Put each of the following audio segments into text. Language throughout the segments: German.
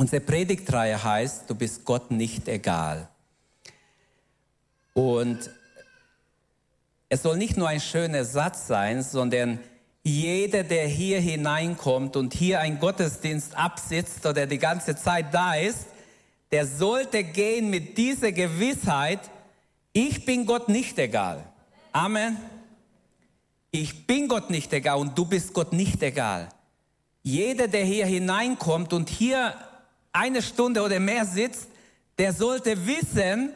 Unsere Predigtreihe heißt, du bist Gott nicht egal. Und es soll nicht nur ein schöner Satz sein, sondern jeder, der hier hineinkommt und hier ein Gottesdienst absitzt oder die ganze Zeit da ist, der sollte gehen mit dieser Gewissheit, ich bin Gott nicht egal. Amen. Ich bin Gott nicht egal und du bist Gott nicht egal. Jeder, der hier hineinkommt und hier eine Stunde oder mehr sitzt, der sollte wissen,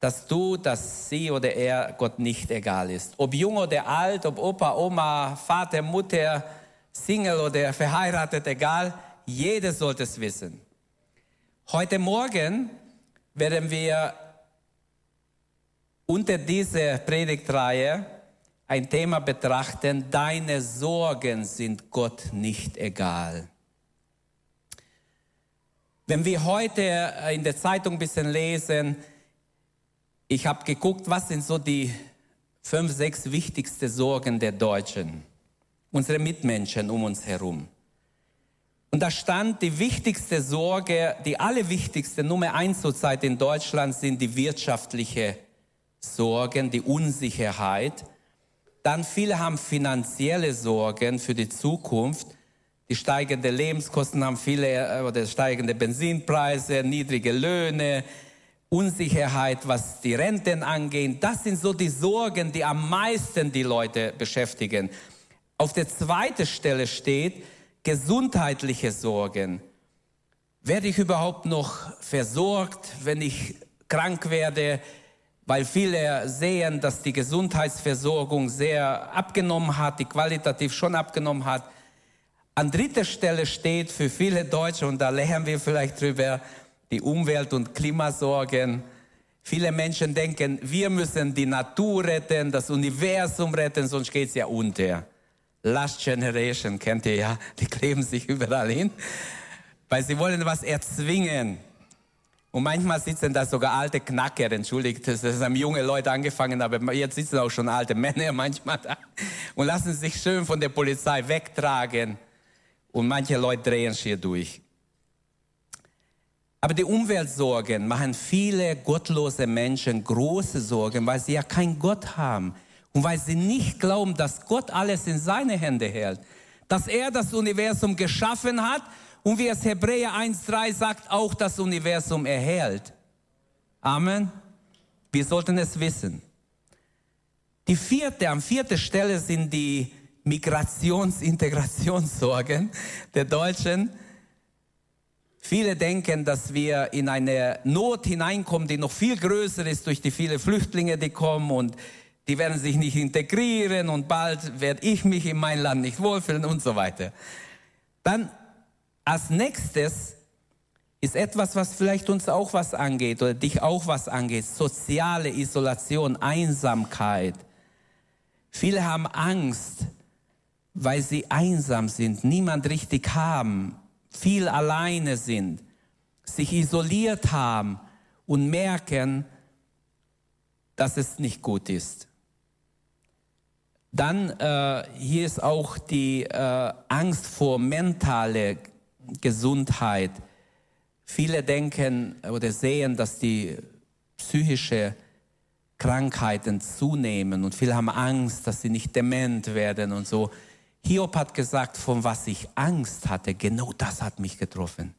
dass du, dass sie oder er Gott nicht egal ist. Ob jung oder alt, ob Opa, Oma, Vater, Mutter, Single oder verheiratet, egal, jeder sollte es wissen. Heute Morgen werden wir unter dieser Predigtreihe ein Thema betrachten, deine Sorgen sind Gott nicht egal. Wenn wir heute in der Zeitung ein bisschen lesen, ich habe geguckt, was sind so die fünf, sechs wichtigsten Sorgen der Deutschen, unsere Mitmenschen um uns herum. Und da stand die wichtigste Sorge, die allerwichtigste Nummer eins zurzeit in Deutschland sind die wirtschaftliche Sorgen, die Unsicherheit. Dann viele haben finanzielle Sorgen für die Zukunft. Die steigenden Lebenskosten haben viele, äh, oder steigende Benzinpreise, niedrige Löhne, Unsicherheit, was die Renten angeht. Das sind so die Sorgen, die am meisten die Leute beschäftigen. Auf der zweiten Stelle steht gesundheitliche Sorgen. Werde ich überhaupt noch versorgt, wenn ich krank werde? Weil viele sehen, dass die Gesundheitsversorgung sehr abgenommen hat, die qualitativ schon abgenommen hat. An dritter Stelle steht für viele Deutsche, und da lernen wir vielleicht drüber, die Umwelt- und Klimasorgen. Viele Menschen denken, wir müssen die Natur retten, das Universum retten, sonst geht's ja unter. Last Generation kennt ihr ja, die kleben sich überall hin, weil sie wollen was erzwingen. Und manchmal sitzen da sogar alte Knacker, entschuldigt, das haben junge Leute angefangen, aber jetzt sitzen auch schon alte Männer manchmal da und lassen sich schön von der Polizei wegtragen. Und manche Leute drehen schier durch. Aber die Umweltsorgen machen viele gottlose Menschen große Sorgen, weil sie ja keinen Gott haben und weil sie nicht glauben, dass Gott alles in seine Hände hält, dass er das Universum geschaffen hat und wie es Hebräer 1.3 sagt, auch das Universum erhält. Amen. Wir sollten es wissen. Die vierte, am vierten Stelle sind die Migrations-Integrationssorgen der Deutschen. Viele denken, dass wir in eine Not hineinkommen, die noch viel größer ist durch die vielen Flüchtlinge, die kommen und die werden sich nicht integrieren und bald werde ich mich in mein Land nicht wohlfühlen und so weiter. Dann als nächstes ist etwas, was vielleicht uns auch was angeht oder dich auch was angeht, soziale Isolation, Einsamkeit. Viele haben Angst, weil sie einsam sind, niemand richtig haben, viel alleine sind, sich isoliert haben und merken, dass es nicht gut ist. Dann äh, hier ist auch die äh, Angst vor mentale Gesundheit. Viele denken oder sehen, dass die psychische Krankheiten zunehmen und viele haben Angst, dass sie nicht dement werden und so. Hiob hat gesagt, von was ich Angst hatte, genau das hat mich getroffen.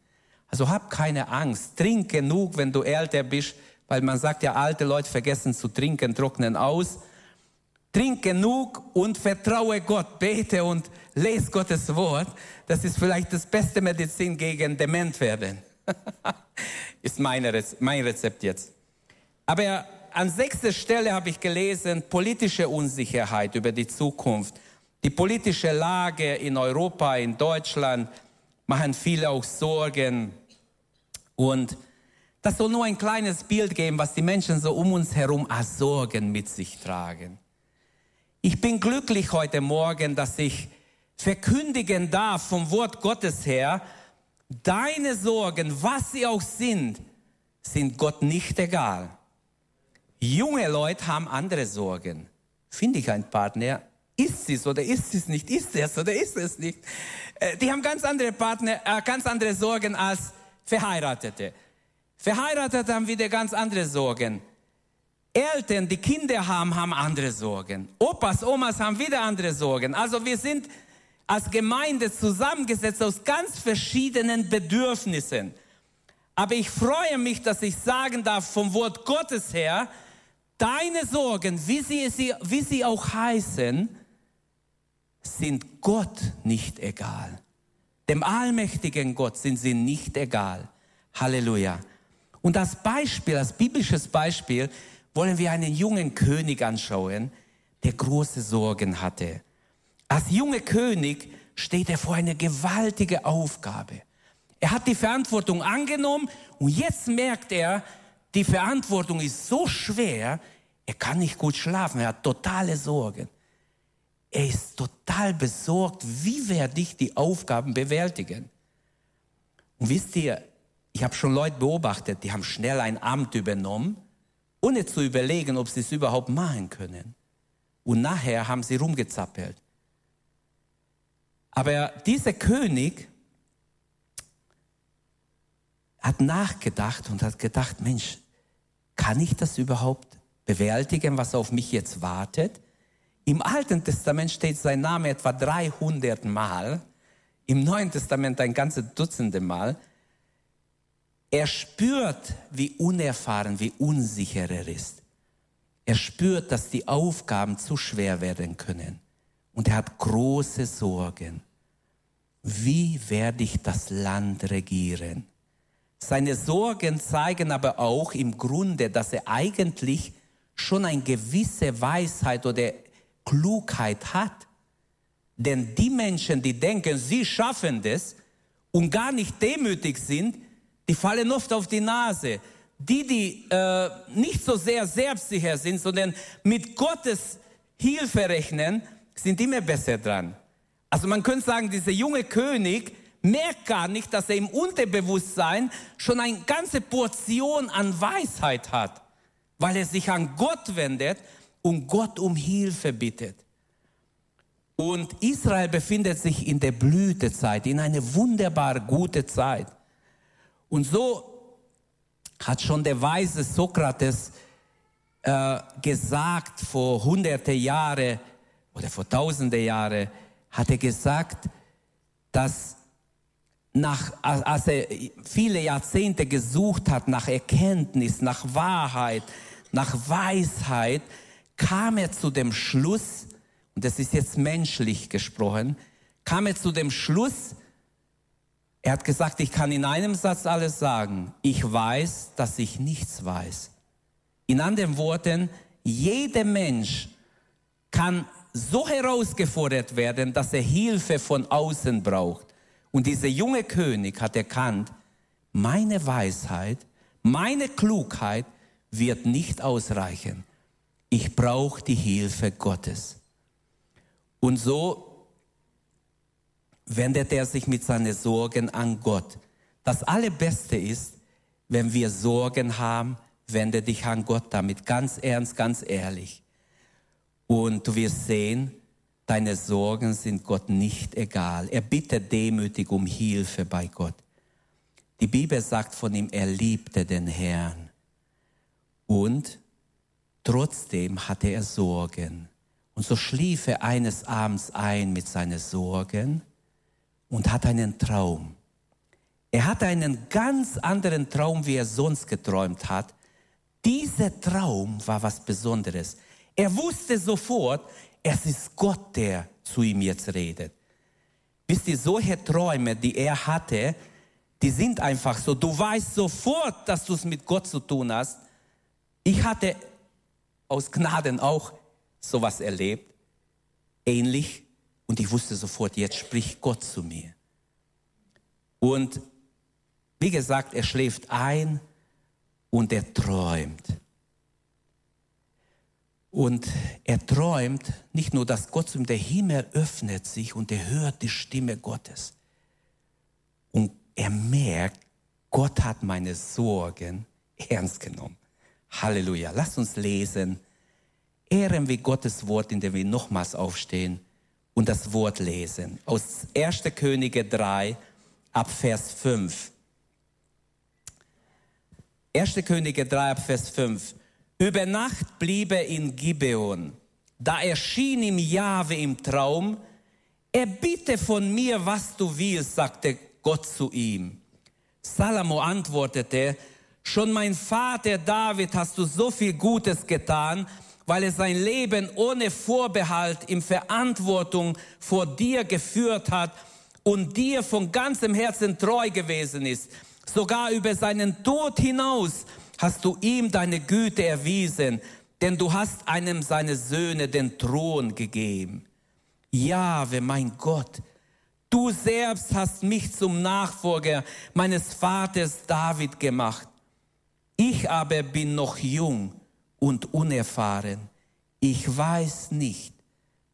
Also hab keine Angst, trink genug, wenn du älter bist, weil man sagt ja, alte Leute vergessen zu trinken, trocknen aus. Trink genug und vertraue Gott, bete und lese Gottes Wort. Das ist vielleicht das beste Medizin gegen Dement werden. ist meine, mein Rezept jetzt. Aber an sechster Stelle habe ich gelesen, politische Unsicherheit über die Zukunft. Die politische Lage in Europa, in Deutschland machen viele auch Sorgen. Und das soll nur ein kleines Bild geben, was die Menschen so um uns herum als Sorgen mit sich tragen. Ich bin glücklich heute Morgen, dass ich verkündigen darf vom Wort Gottes her, deine Sorgen, was sie auch sind, sind Gott nicht egal. Junge Leute haben andere Sorgen. Finde ich einen Partner, ist sie es oder ist sie es nicht, ist es oder ist es nicht. Äh, die haben ganz andere Partner, äh, ganz andere Sorgen als Verheiratete. Verheiratete haben wieder ganz andere Sorgen. Eltern, die Kinder haben, haben andere Sorgen. Opas, Omas haben wieder andere Sorgen. Also wir sind als Gemeinde zusammengesetzt aus ganz verschiedenen Bedürfnissen. Aber ich freue mich, dass ich sagen darf vom Wort Gottes her, deine Sorgen, wie sie, wie sie auch heißen, sind Gott nicht egal. Dem allmächtigen Gott sind sie nicht egal. Halleluja. Und als Beispiel, als biblisches Beispiel, wollen wir einen jungen König anschauen, der große Sorgen hatte. Als junger König steht er vor einer gewaltigen Aufgabe. Er hat die Verantwortung angenommen und jetzt merkt er, die Verantwortung ist so schwer, er kann nicht gut schlafen, er hat totale Sorgen. Er ist total besorgt, wie werde ich die Aufgaben bewältigen. Und wisst ihr, ich habe schon Leute beobachtet, die haben schnell ein Amt übernommen, ohne zu überlegen, ob sie es überhaupt machen können. Und nachher haben sie rumgezappelt. Aber dieser König hat nachgedacht und hat gedacht, Mensch, kann ich das überhaupt bewältigen, was auf mich jetzt wartet? Im Alten Testament steht sein Name etwa 300 Mal, im Neuen Testament ein ganzes Dutzende Mal. Er spürt, wie unerfahren, wie unsicher er ist. Er spürt, dass die Aufgaben zu schwer werden können. Und er hat große Sorgen. Wie werde ich das Land regieren? Seine Sorgen zeigen aber auch im Grunde, dass er eigentlich schon eine gewisse Weisheit oder Klugheit hat. Denn die Menschen, die denken, sie schaffen das und gar nicht demütig sind, die fallen oft auf die Nase. Die, die äh, nicht so sehr selbstsicher sind, sondern mit Gottes Hilfe rechnen, sind immer besser dran. Also man könnte sagen, dieser junge König merkt gar nicht, dass er im Unterbewusstsein schon eine ganze Portion an Weisheit hat, weil er sich an Gott wendet und Gott um Hilfe bittet. Und Israel befindet sich in der Blütezeit, in einer wunderbar gute Zeit. Und so hat schon der weise Sokrates äh, gesagt vor hunderte Jahre oder vor tausende Jahre, hat er gesagt, dass nach, als er viele Jahrzehnte gesucht hat nach Erkenntnis, nach Wahrheit, nach Weisheit, kam er zu dem Schluss, und das ist jetzt menschlich gesprochen, kam er zu dem Schluss, er hat gesagt, ich kann in einem Satz alles sagen. Ich weiß, dass ich nichts weiß. In anderen Worten, jeder Mensch kann so herausgefordert werden, dass er Hilfe von außen braucht. Und dieser junge König hat erkannt, meine Weisheit, meine Klugheit wird nicht ausreichen. Ich brauche die Hilfe Gottes. Und so wendet er sich mit seinen Sorgen an Gott. Das Allerbeste ist, wenn wir Sorgen haben, wende dich an Gott damit ganz ernst, ganz ehrlich. Und du wirst sehen, deine Sorgen sind Gott nicht egal. Er bittet demütig um Hilfe bei Gott. Die Bibel sagt von ihm, er liebte den Herrn. Und trotzdem hatte er Sorgen. Und so schlief er eines Abends ein mit seinen Sorgen und hat einen Traum. Er hatte einen ganz anderen Traum, wie er sonst geträumt hat. Dieser Traum war was Besonderes. Er wusste sofort, es ist Gott, der zu ihm jetzt redet. Wisst ihr, solche Träume, die er hatte, die sind einfach so. Du weißt sofort, dass du es mit Gott zu tun hast. Ich hatte aus Gnaden auch sowas erlebt, ähnlich, und ich wusste sofort, jetzt spricht Gott zu mir. Und wie gesagt, er schläft ein und er träumt. Und er träumt nicht nur, dass Gott zum der Himmel öffnet sich und er hört die Stimme Gottes. Und er merkt, Gott hat meine Sorgen ernst genommen. Halleluja. Lasst uns lesen ehren wir Gottes Wort, indem wir nochmals aufstehen und das Wort lesen. Aus 1. Könige 3 ab Vers 5. 1. Könige 3 ab Vers 5. Über Nacht blieb er in Gibeon. Da erschien ihm Jahwe im Traum. Erbitte von mir, was du willst, sagte Gott zu ihm. Salomo antwortete, schon mein Vater David hast du so viel Gutes getan, weil er sein Leben ohne Vorbehalt in Verantwortung vor dir geführt hat und dir von ganzem Herzen treu gewesen ist. Sogar über seinen Tod hinaus hast du ihm deine Güte erwiesen, denn du hast einem seiner Söhne den Thron gegeben. Jahwe, mein Gott, du selbst hast mich zum Nachfolger meines Vaters David gemacht. Ich aber bin noch jung und unerfahren. Ich weiß nicht,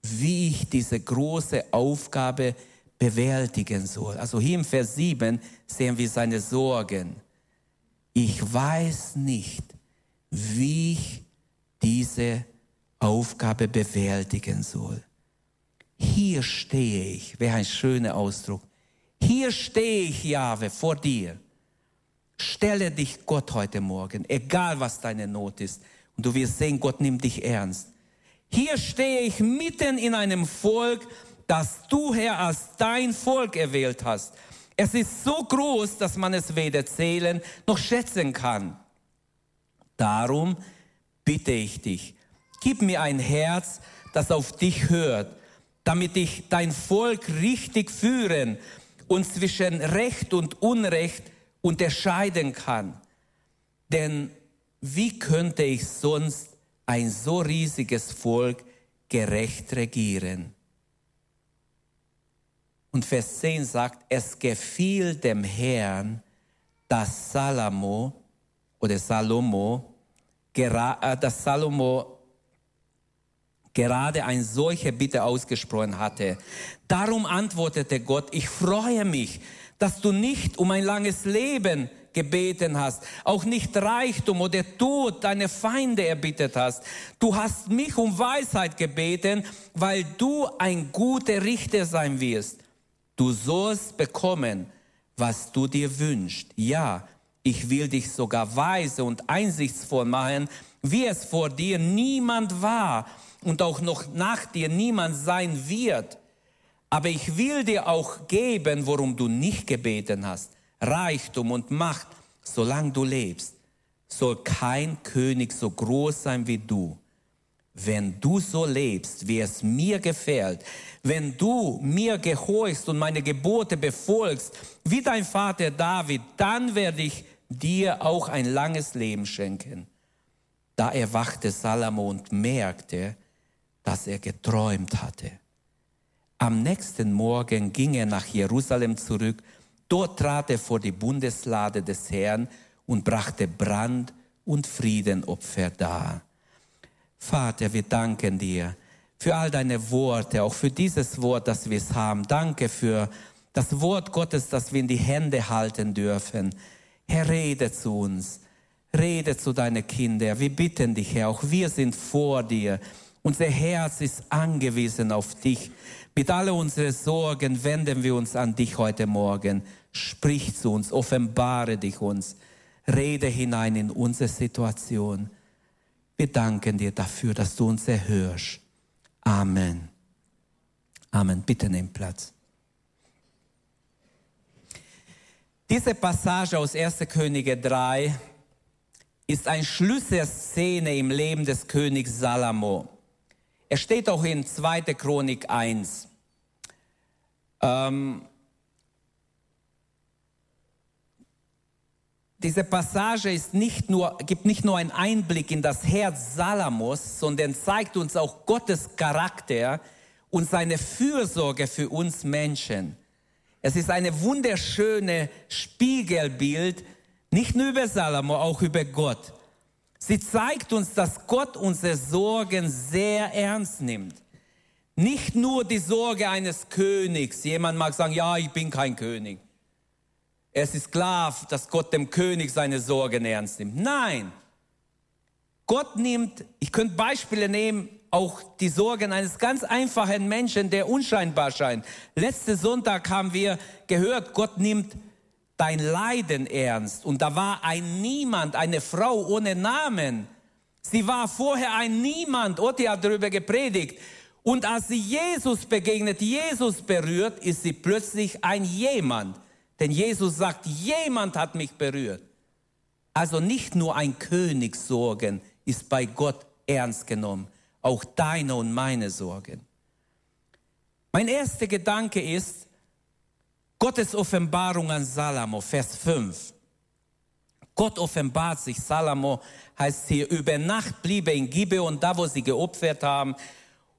wie ich diese große Aufgabe bewältigen soll. Also hier im Vers 7 sehen wir seine Sorgen. Ich weiß nicht, wie ich diese Aufgabe bewältigen soll. Hier stehe ich, wäre ein schöner Ausdruck. Hier stehe ich, Jahwe, vor dir. Stelle dich Gott heute Morgen, egal was deine Not ist. Und du wirst sehen, Gott nimmt dich ernst. Hier stehe ich mitten in einem Volk, das du, Herr, als dein Volk erwählt hast. Es ist so groß, dass man es weder zählen noch schätzen kann. Darum bitte ich dich, gib mir ein Herz, das auf dich hört, damit ich dein Volk richtig führen und zwischen Recht und Unrecht unterscheiden kann. Denn wie könnte ich sonst ein so riesiges Volk gerecht regieren? Und Vers 10 sagt, es gefiel dem Herrn, dass Salomo oder Salomo äh, dass Salomo gerade eine solche Bitte ausgesprochen hatte. Darum antwortete Gott, ich freue mich, dass du nicht um ein langes Leben gebeten hast, auch nicht Reichtum oder Tod deine Feinde erbittet hast. Du hast mich um Weisheit gebeten, weil du ein guter Richter sein wirst. Du sollst bekommen, was du dir wünschst. Ja, ich will dich sogar weise und einsichtsvoll machen, wie es vor dir niemand war und auch noch nach dir niemand sein wird. Aber ich will dir auch geben, worum du nicht gebeten hast. Reichtum und Macht, solange du lebst. Soll kein König so groß sein wie du. Wenn du so lebst, wie es mir gefällt, wenn du mir gehorchst und meine Gebote befolgst, wie dein Vater David, dann werde ich dir auch ein langes Leben schenken. Da erwachte Salomo und merkte, dass er geträumt hatte. Am nächsten Morgen ging er nach Jerusalem zurück. Dort trat er vor die Bundeslade des Herrn und brachte Brand- und Friedenopfer dar. Vater, wir danken dir für all deine Worte, auch für dieses Wort, das wir es haben. Danke für das Wort Gottes, das wir in die Hände halten dürfen. Herr, rede zu uns. Rede zu deinen Kindern. Wir bitten dich, Herr, auch wir sind vor dir. Unser Herz ist angewiesen auf dich. Mit all unseren Sorgen wenden wir uns an dich heute Morgen. Sprich zu uns, offenbare dich uns. Rede hinein in unsere Situation. Wir danken dir dafür, dass du uns erhörst. Amen. Amen. Bitte nimm Platz. Diese Passage aus 1. Könige 3 ist eine Schlüsselszene im Leben des Königs Salomo. Er steht auch in 2. Chronik 1. Ähm, diese Passage ist nicht nur, gibt nicht nur einen Einblick in das Herz Salamos, sondern zeigt uns auch Gottes Charakter und seine Fürsorge für uns Menschen. Es ist eine wunderschöne Spiegelbild, nicht nur über Salomo, auch über Gott. Sie zeigt uns, dass Gott unsere Sorgen sehr ernst nimmt. Nicht nur die Sorge eines Königs. Jemand mag sagen, ja, ich bin kein König. Es ist klar, dass Gott dem König seine Sorgen ernst nimmt. Nein. Gott nimmt, ich könnte Beispiele nehmen, auch die Sorgen eines ganz einfachen Menschen, der unscheinbar scheint. Letzten Sonntag haben wir gehört, Gott nimmt dein Leiden ernst. Und da war ein Niemand, eine Frau ohne Namen. Sie war vorher ein Niemand. Otti hat darüber gepredigt. Und als sie Jesus begegnet, Jesus berührt, ist sie plötzlich ein Jemand. Denn Jesus sagt, jemand hat mich berührt. Also nicht nur ein König Sorgen ist bei Gott ernst genommen, auch deine und meine Sorgen. Mein erster Gedanke ist Gottes Offenbarung an Salomo, Vers 5. Gott offenbart sich, Salomo heißt hier, über Nacht blieb er in Gibeon, da wo sie geopfert haben,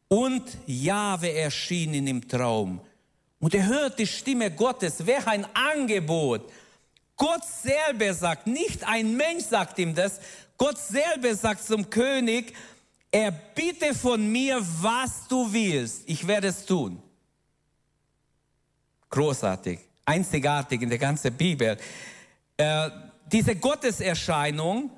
und Jahwe erschien in im Traum. Und er hört die Stimme Gottes. Wäre ein Angebot. Gott selber sagt, nicht ein Mensch sagt ihm das. Gott selber sagt zum König, er bitte von mir, was du willst. Ich werde es tun. Großartig, einzigartig in der ganzen Bibel. Äh, diese Gotteserscheinung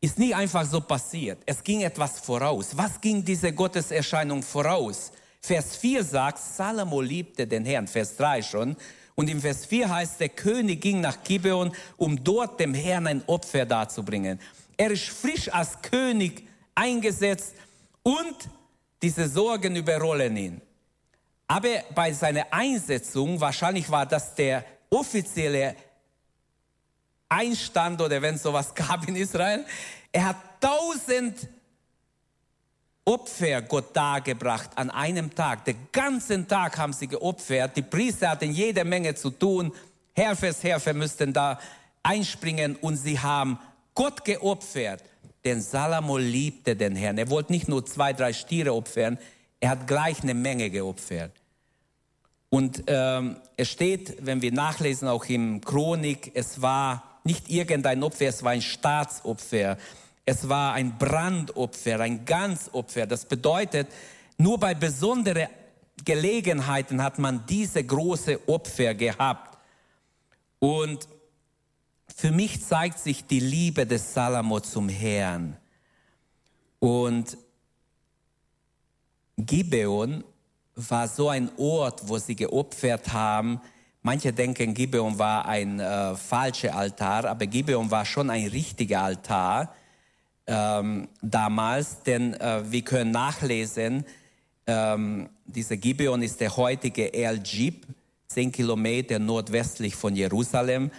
ist nie einfach so passiert. Es ging etwas voraus. Was ging diese Gotteserscheinung voraus? Vers 4 sagt, Salomo liebte den Herrn, Vers 3 schon. Und im Vers 4 heißt, der König ging nach Gibeon, um dort dem Herrn ein Opfer darzubringen. Er ist frisch als König eingesetzt und diese Sorgen überrollen ihn. Aber bei seiner Einsetzung, wahrscheinlich war das der offizielle Einstand oder wenn es sowas gab in Israel. Er hat tausend Opfer Gott dargebracht an einem Tag. Den ganzen Tag haben sie geopfert. Die Priester hatten jede Menge zu tun. Herfes, Herfe müssten da einspringen und sie haben Gott geopfert. Denn Salomo liebte den Herrn. Er wollte nicht nur zwei, drei Stiere opfern, er hat gleich eine Menge geopfert. Und ähm, es steht, wenn wir nachlesen, auch im Chronik, es war nicht irgendein Opfer, es war ein Staatsopfer. Es war ein Brandopfer, ein Ganzopfer. Das bedeutet, nur bei besonderen Gelegenheiten hat man diese große Opfer gehabt. Und für mich zeigt sich die Liebe des Salomo zum Herrn. Und Gibeon war so ein Ort, wo sie geopfert haben, Manche denken, Gibeon war ein äh, falscher Altar, aber Gibeon war schon ein richtiger Altar ähm, damals, denn äh, wir können nachlesen, ähm, dieser Gibeon ist der heutige El Jib, zehn Kilometer nordwestlich von Jerusalem.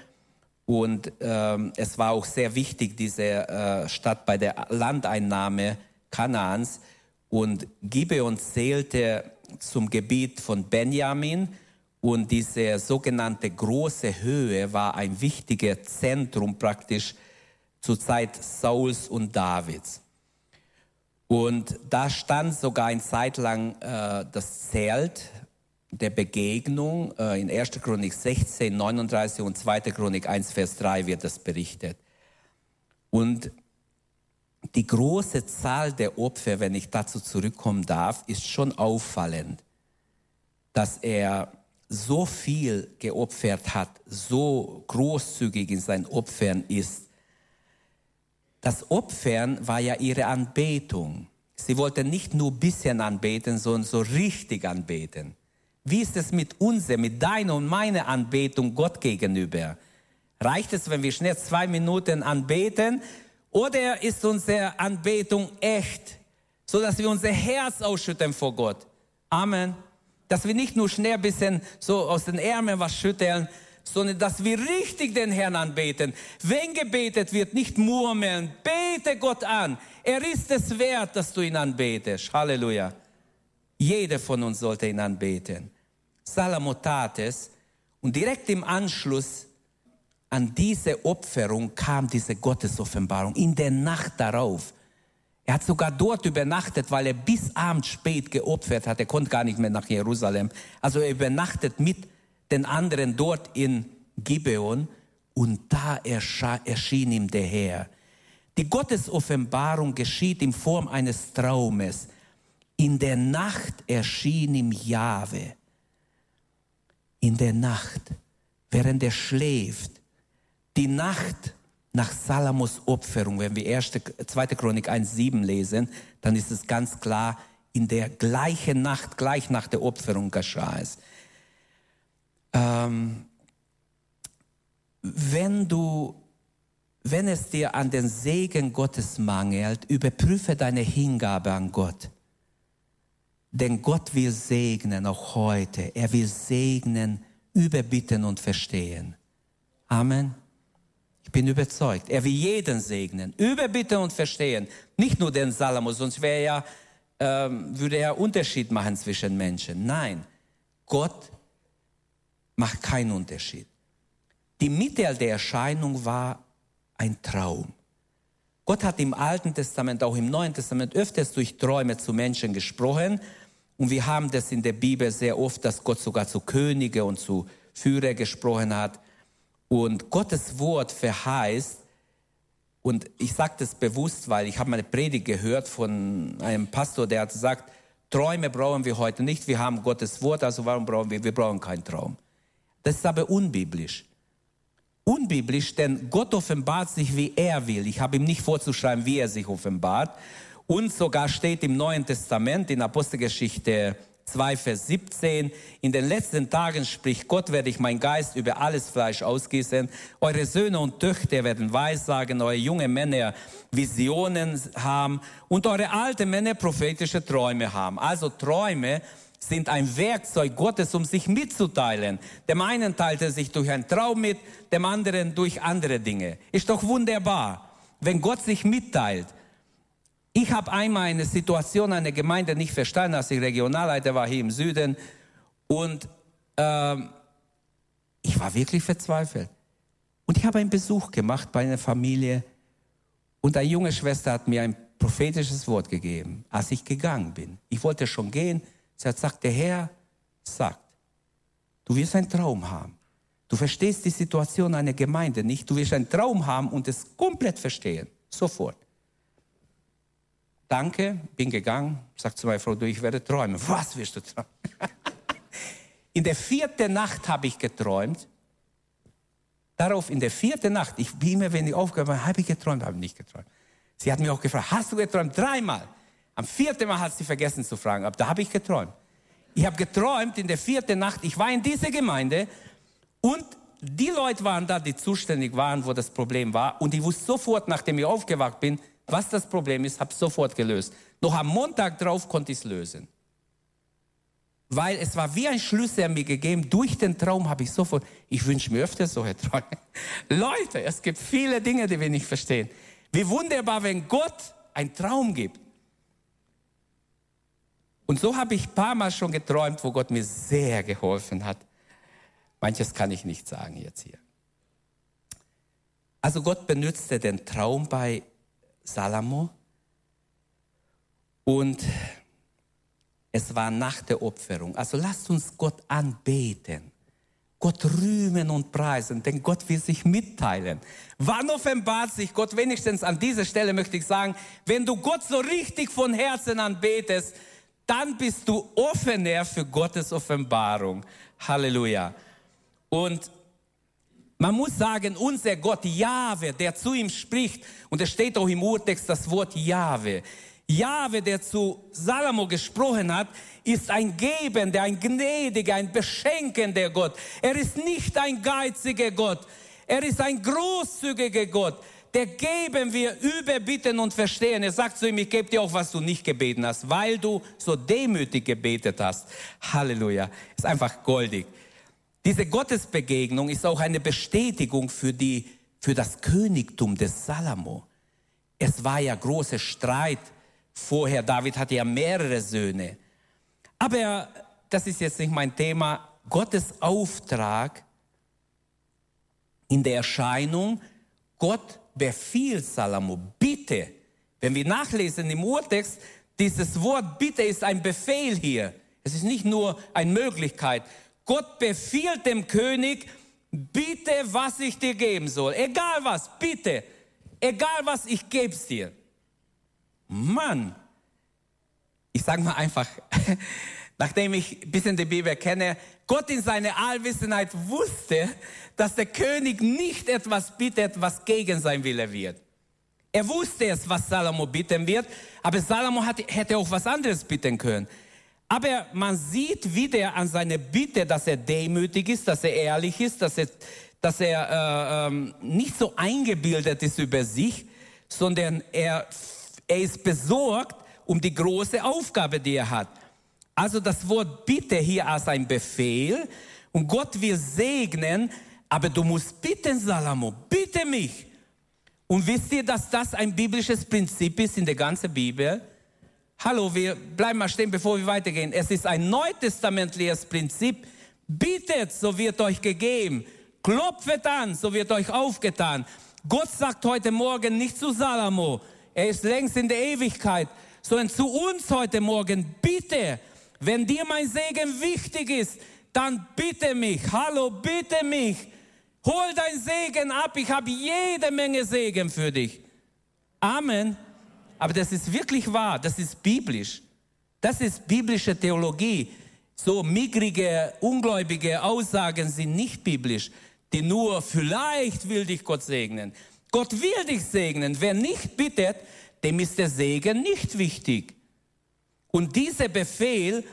Und ähm, es war auch sehr wichtig, diese äh, Stadt bei der Landeinnahme Kanaans. Und Gibeon zählte zum Gebiet von Benjamin und diese sogenannte große Höhe war ein wichtiges Zentrum praktisch zur Zeit Sauls und Davids. Und da stand sogar eine Zeit lang äh, das Zelt der Begegnung. Äh, in 1. Chronik 16, 39 und 2. Chronik 1, Vers 3 wird das berichtet. Und die große Zahl der Opfer, wenn ich dazu zurückkommen darf, ist schon auffallend, dass er so viel geopfert hat, so großzügig in seinen Opfern ist. Das Opfern war ja ihre Anbetung. Sie wollten nicht nur ein bisschen anbeten, sondern so richtig anbeten. Wie ist es mit unserer, mit deiner und meiner Anbetung Gott gegenüber? Reicht es, wenn wir schnell zwei Minuten anbeten? Oder ist unsere Anbetung echt, so dass wir unser Herz ausschütten vor Gott? Amen dass wir nicht nur schnell ein bisschen so aus den Ärmeln was schütteln, sondern dass wir richtig den Herrn anbeten. Wenn gebetet wird, nicht murmeln, bete Gott an. Er ist es wert, dass du ihn anbetest. Halleluja. Jeder von uns sollte ihn anbeten. Salomo tat es und direkt im Anschluss an diese Opferung kam diese Gottesoffenbarung in der Nacht darauf. Er hat sogar dort übernachtet, weil er bis abends spät geopfert hat. Er konnte gar nicht mehr nach Jerusalem. Also er übernachtet mit den anderen dort in Gibeon und da erschien ihm der Herr. Die Gottesoffenbarung geschieht in Form eines Traumes. In der Nacht erschien ihm Jahwe. In der Nacht, während er schläft. Die Nacht nach Salamos Opferung, wenn wir 1. 2. Chronik 1,7 lesen, dann ist es ganz klar, in der gleichen Nacht, gleich nach der Opferung geschah es. Ähm, wenn du, wenn es dir an den Segen Gottes mangelt, überprüfe deine Hingabe an Gott. Denn Gott will segnen, auch heute. Er will segnen, überbitten und verstehen. Amen. Ich bin überzeugt. Er will jeden segnen, überbitten und verstehen. Nicht nur den Salomo, sonst wäre ja, ähm, würde er Unterschied machen zwischen Menschen. Nein, Gott macht keinen Unterschied. Die Mitte der Erscheinung war ein Traum. Gott hat im Alten Testament, auch im Neuen Testament öfters durch Träume zu Menschen gesprochen. Und wir haben das in der Bibel sehr oft, dass Gott sogar zu Könige und zu Führer gesprochen hat. Und Gottes Wort verheißt, und ich sage das bewusst, weil ich habe meine Predigt gehört von einem Pastor, der hat gesagt, Träume brauchen wir heute nicht, wir haben Gottes Wort, also warum brauchen wir, wir brauchen keinen Traum. Das ist aber unbiblisch. Unbiblisch, denn Gott offenbart sich, wie er will. Ich habe ihm nicht vorzuschreiben, wie er sich offenbart. Und sogar steht im Neuen Testament in Apostelgeschichte 2, Vers 17. In den letzten Tagen spricht Gott, werde ich mein Geist über alles Fleisch ausgießen. Eure Söhne und Töchter werden Weissagen, eure junge Männer Visionen haben und eure alten Männer prophetische Träume haben. Also Träume sind ein Werkzeug Gottes, um sich mitzuteilen. Dem einen teilt er sich durch einen Traum mit, dem anderen durch andere Dinge. Ist doch wunderbar, wenn Gott sich mitteilt. Ich habe einmal eine Situation einer Gemeinde nicht verstanden, als ich Regionalleiter war hier im Süden. Und ähm, ich war wirklich verzweifelt. Und ich habe einen Besuch gemacht bei einer Familie. Und eine junge Schwester hat mir ein prophetisches Wort gegeben, als ich gegangen bin. Ich wollte schon gehen. Sie hat gesagt, der Herr sagt, du wirst einen Traum haben. Du verstehst die Situation einer Gemeinde nicht. Du wirst einen Traum haben und es komplett verstehen. Sofort danke, bin gegangen, sagt zu meiner Frau, du, ich werde träumen. Was wirst du träumen? in der vierten Nacht habe ich geträumt. Darauf in der vierten Nacht, ich bin immer, wenn ich aufgehört habe, habe ich geträumt, habe ich nicht geträumt. Sie hat mich auch gefragt, hast du geträumt? Dreimal. Am vierten Mal hat sie vergessen zu fragen, aber da habe ich geträumt. Ich habe geträumt in der vierten Nacht, ich war in dieser Gemeinde und die Leute waren da, die zuständig waren, wo das Problem war. Und ich wusste sofort, nachdem ich aufgewacht bin, was das Problem ist, habe sofort gelöst. Noch am Montag drauf konnte ich es lösen. Weil es war wie ein Schlüssel mir gegeben, durch den Traum habe ich sofort, ich wünsche mir öfter solche Träume. Leute, es gibt viele Dinge, die wir nicht verstehen. Wie wunderbar, wenn Gott einen Traum gibt. Und so habe ich ein paar Mal schon geträumt, wo Gott mir sehr geholfen hat. Manches kann ich nicht sagen jetzt hier. Also Gott benutzte den Traum bei Salomo. Und es war nach der Opferung. Also lasst uns Gott anbeten. Gott rühmen und preisen, denn Gott will sich mitteilen. Wann offenbart sich Gott? Wenigstens an dieser Stelle möchte ich sagen, wenn du Gott so richtig von Herzen anbetest, dann bist du offener für Gottes Offenbarung. Halleluja. Und man muss sagen, unser Gott Jahwe, der zu ihm spricht, und es steht auch im Urtext das Wort Jahwe. Jahwe, der zu Salomo gesprochen hat, ist ein gebender, ein gnädiger, ein beschenkender Gott. Er ist nicht ein geiziger Gott. Er ist ein großzügiger Gott. Der geben wir überbitten und verstehen. Er sagt zu ihm, ich gebe dir auch, was du nicht gebeten hast, weil du so demütig gebetet hast. Halleluja. Ist einfach goldig. Diese Gottesbegegnung ist auch eine Bestätigung für, die, für das Königtum des Salomo. Es war ja großer Streit vorher. David hatte ja mehrere Söhne. Aber das ist jetzt nicht mein Thema. Gottes Auftrag in der Erscheinung, Gott befiehlt Salomo, bitte. Wenn wir nachlesen im Urtext, dieses Wort bitte ist ein Befehl hier. Es ist nicht nur eine Möglichkeit. Gott befiehlt dem König, bitte, was ich dir geben soll. Egal was, bitte. Egal was, ich geb's dir. Mann, ich sage mal einfach, nachdem ich ein bisschen die Bibel kenne, Gott in seiner Allwissenheit wusste, dass der König nicht etwas bittet, was gegen sein Wille wird. Er wusste es, was Salomo bitten wird, aber Salomo hätte auch was anderes bitten können. Aber man sieht wieder an seiner Bitte, dass er demütig ist, dass er ehrlich ist, dass er, dass er äh, ähm, nicht so eingebildet ist über sich, sondern er, er ist besorgt um die große Aufgabe, die er hat. Also das Wort Bitte hier als ein Befehl und Gott will segnen, aber du musst bitten, Salomo, bitte mich. Und wisst ihr, dass das ein biblisches Prinzip ist in der ganzen Bibel? Hallo, wir bleiben mal stehen, bevor wir weitergehen. Es ist ein neutestamentliches Prinzip. Bittet, so wird euch gegeben. Klopfet an, so wird euch aufgetan. Gott sagt heute Morgen nicht zu Salomo, er ist längst in der Ewigkeit, sondern zu uns heute Morgen, bitte, wenn dir mein Segen wichtig ist, dann bitte mich. Hallo, bitte mich. Hol dein Segen ab. Ich habe jede Menge Segen für dich. Amen. Aber das ist wirklich wahr. Das ist biblisch. Das ist biblische Theologie. So mickrige, ungläubige Aussagen sind nicht biblisch, die nur vielleicht will dich Gott segnen. Gott will dich segnen. Wer nicht bittet, dem ist der Segen nicht wichtig. Und dieser Befehl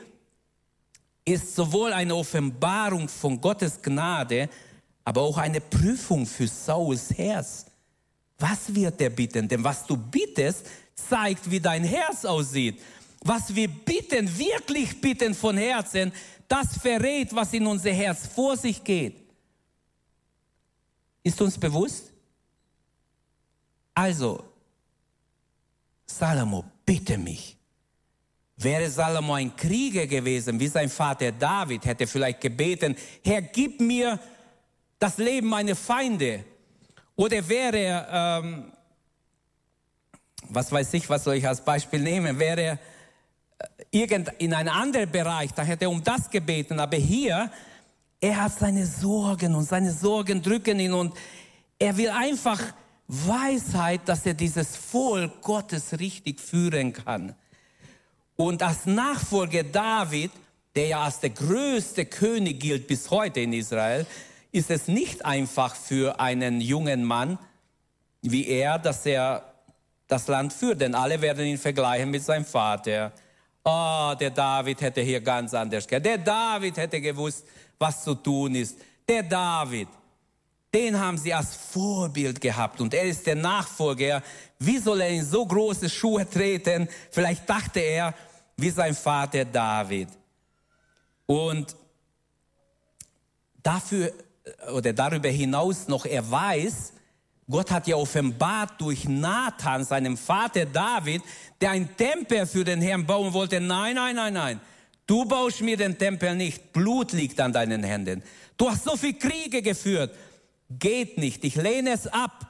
ist sowohl eine Offenbarung von Gottes Gnade, aber auch eine Prüfung für Sauls Herz. Was wird er bitten? Denn was du bittest, zeigt, wie dein Herz aussieht. Was wir bitten, wirklich bitten von Herzen, das verrät, was in unser Herz vor sich geht. Ist uns bewusst? Also, Salomo, bitte mich. Wäre Salomo ein Krieger gewesen, wie sein Vater David, hätte vielleicht gebeten, Herr, gib mir das Leben meiner Feinde. Oder wäre er, ähm, was weiß ich, was soll ich als Beispiel nehmen, wäre äh, irgend in einem anderen Bereich, da hätte er um das gebeten, aber hier, er hat seine Sorgen und seine Sorgen drücken ihn und er will einfach Weisheit, dass er dieses Volk Gottes richtig führen kann. Und als Nachfolger David, der ja als der größte König gilt bis heute in Israel, ist es nicht einfach für einen jungen Mann wie er, dass er das Land führt, denn alle werden ihn vergleichen mit seinem Vater. Oh, der David hätte hier ganz anders gehört. Der David hätte gewusst, was zu tun ist. Der David, den haben sie als Vorbild gehabt und er ist der Nachfolger. Wie soll er in so große Schuhe treten? Vielleicht dachte er, wie sein Vater David. Und dafür oder darüber hinaus noch, er weiß, Gott hat ja offenbart durch Nathan, seinem Vater David, der ein Tempel für den Herrn bauen wollte. Nein, nein, nein, nein. Du baust mir den Tempel nicht. Blut liegt an deinen Händen. Du hast so viel Kriege geführt geht nicht, ich lehne es ab.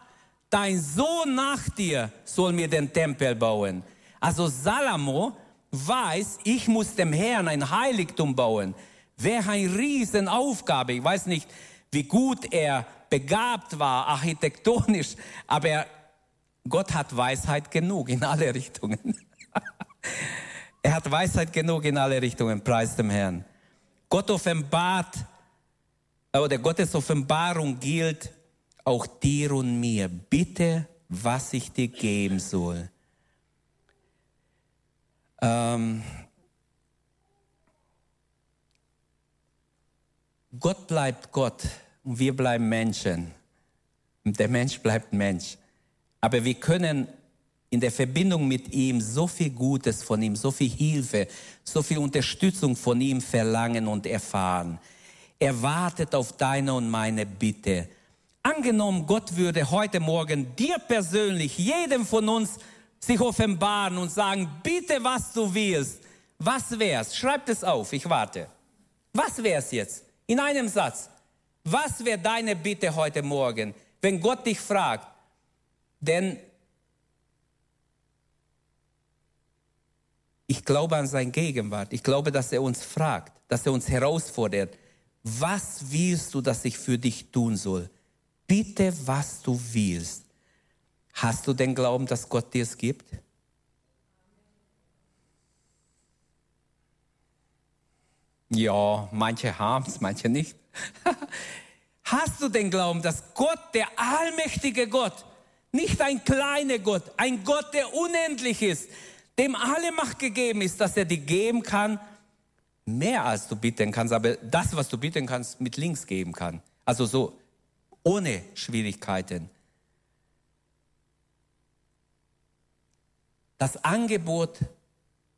Dein Sohn nach dir soll mir den Tempel bauen. Also Salomo weiß, ich muss dem Herrn ein Heiligtum bauen. Wäre eine Riesenaufgabe. Ich weiß nicht, wie gut er begabt war, architektonisch, aber Gott hat Weisheit genug in alle Richtungen. er hat Weisheit genug in alle Richtungen, preis dem Herrn. Gott offenbart oder Gottes Offenbarung gilt auch dir und mir. Bitte, was ich dir geben soll. Ähm, Gott bleibt Gott und wir bleiben Menschen. Und der Mensch bleibt Mensch. Aber wir können in der Verbindung mit ihm so viel Gutes von ihm, so viel Hilfe, so viel Unterstützung von ihm verlangen und erfahren. Er wartet auf deine und meine Bitte. Angenommen, Gott würde heute Morgen dir persönlich, jedem von uns, sich offenbaren und sagen, bitte, was du willst. Was wär's? Schreib es auf, ich warte. Was wär's jetzt? In einem Satz. Was wäre deine Bitte heute Morgen, wenn Gott dich fragt? Denn ich glaube an sein Gegenwart. Ich glaube, dass er uns fragt, dass er uns herausfordert was willst du, dass ich für dich tun soll? Bitte, was du willst. Hast du den Glauben, dass Gott dir es gibt? Ja, manche haben es, manche nicht. Hast du den Glauben, dass Gott, der allmächtige Gott, nicht ein kleiner Gott, ein Gott, der unendlich ist, dem alle Macht gegeben ist, dass er dir geben kann, mehr als du bitten kannst, aber das, was du bitten kannst, mit links geben kann. Also so ohne Schwierigkeiten. Das Angebot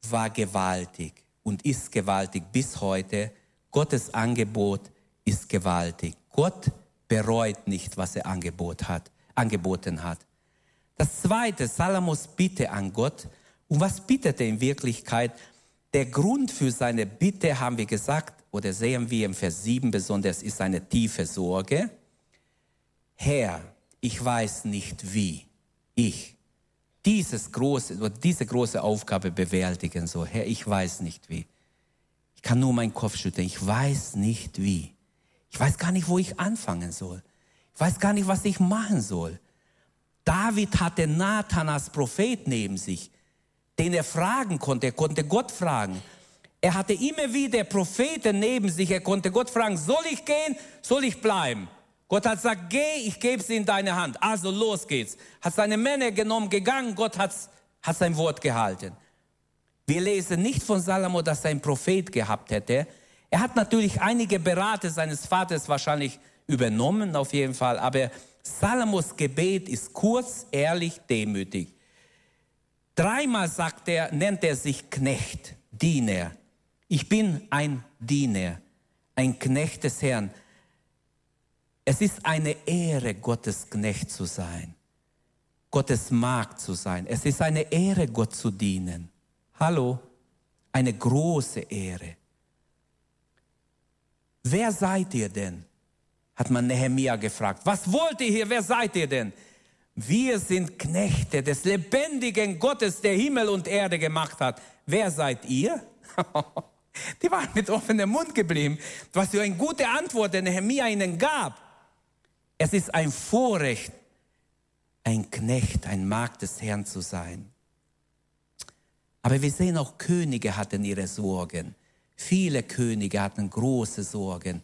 war gewaltig und ist gewaltig bis heute. Gottes Angebot ist gewaltig. Gott bereut nicht, was er Angebot hat, angeboten hat. Das zweite, Salomos Bitte an Gott. Und was bittet er in Wirklichkeit? Der Grund für seine Bitte, haben wir gesagt, oder sehen wir im Vers 7 besonders, ist eine tiefe Sorge. Herr, ich weiß nicht wie ich dieses große, diese große Aufgabe bewältigen soll. Herr, ich weiß nicht wie. Ich kann nur meinen Kopf schütteln. Ich weiß nicht wie. Ich weiß gar nicht, wo ich anfangen soll. Ich weiß gar nicht, was ich machen soll. David hatte Nathan als Prophet neben sich, den er fragen konnte. Er konnte Gott fragen. Er hatte immer wieder Propheten neben sich. Er konnte Gott fragen, soll ich gehen, soll ich bleiben? Gott hat gesagt, geh, ich gebe sie in deine Hand. Also los geht's. Hat seine Männer genommen, gegangen. Gott hat, hat sein Wort gehalten. Wir lesen nicht von Salomo, dass er einen Prophet gehabt hätte. Er hat natürlich einige Berater seines Vaters wahrscheinlich übernommen, auf jeden Fall. Aber Salomos Gebet ist kurz, ehrlich, demütig. Dreimal sagt er, nennt er sich Knecht, Diener. Ich bin ein Diener, ein Knecht des Herrn. Es ist eine Ehre, Gottes Knecht zu sein, Gottes Magd zu sein. Es ist eine Ehre, Gott zu dienen. Hallo, eine große Ehre. Wer seid ihr denn? hat man Nehemia gefragt. Was wollt ihr hier? Wer seid ihr denn? Wir sind Knechte des lebendigen Gottes, der Himmel und Erde gemacht hat. Wer seid ihr? Die waren mit offenem Mund geblieben. Was für eine gute Antwort der Nehemia ihnen gab. Es ist ein Vorrecht, ein Knecht, ein Magd des Herrn zu sein. Aber wir sehen auch, Könige hatten ihre Sorgen. Viele Könige hatten große Sorgen.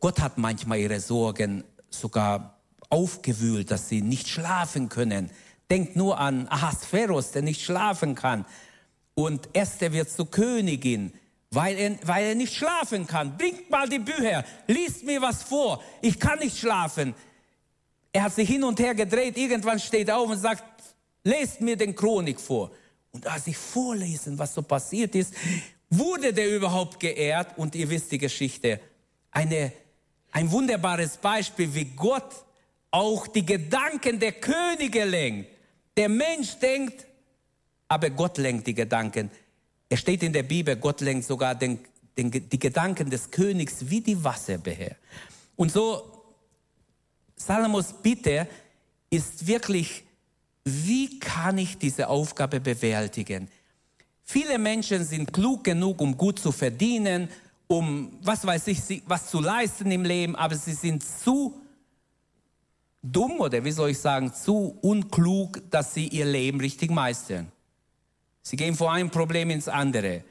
Gott hat manchmal ihre Sorgen sogar aufgewühlt, dass sie nicht schlafen können. Denkt nur an Ahasveros, der nicht schlafen kann. Und Esther wird zur Königin, weil er, weil er nicht schlafen kann. Bringt mal die Bücher, liest mir was vor. Ich kann nicht schlafen. Er hat sich hin und her gedreht. Irgendwann steht er auf und sagt, lest mir den Chronik vor. Und als ich vorlesen, was so passiert ist, wurde der überhaupt geehrt. Und ihr wisst die Geschichte eine, ein wunderbares Beispiel, wie Gott auch die Gedanken der Könige lenkt. Der Mensch denkt, aber Gott lenkt die Gedanken. Es steht in der Bibel, Gott lenkt sogar den, den, die Gedanken des Königs wie die Wasserbeher. Und so, Salomos Bitte ist wirklich, wie kann ich diese Aufgabe bewältigen? Viele Menschen sind klug genug, um gut zu verdienen, um, was weiß ich, was zu leisten im Leben, aber sie sind zu dumm oder wie soll ich sagen, zu unklug, dass sie ihr Leben richtig meistern. Sie gehen von einem Problem ins andere.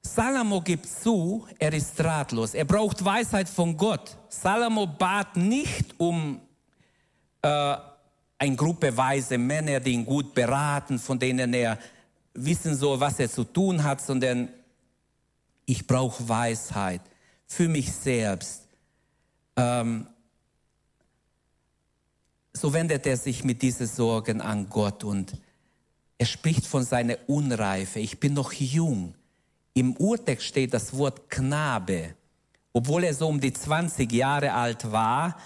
Salomo gibt zu, er ist ratlos. Er braucht Weisheit von Gott. Salomo bat nicht um äh, eine Gruppe weise Männer, die ihn gut beraten, von denen er wissen soll, was er zu tun hat, sondern ich brauche Weisheit für mich selbst. Ähm, so wendet er sich mit diesen Sorgen an Gott und er spricht von seiner Unreife. Ich bin noch jung. Im Urtext steht das Wort Knabe. Obwohl er so um die 20 Jahre alt war,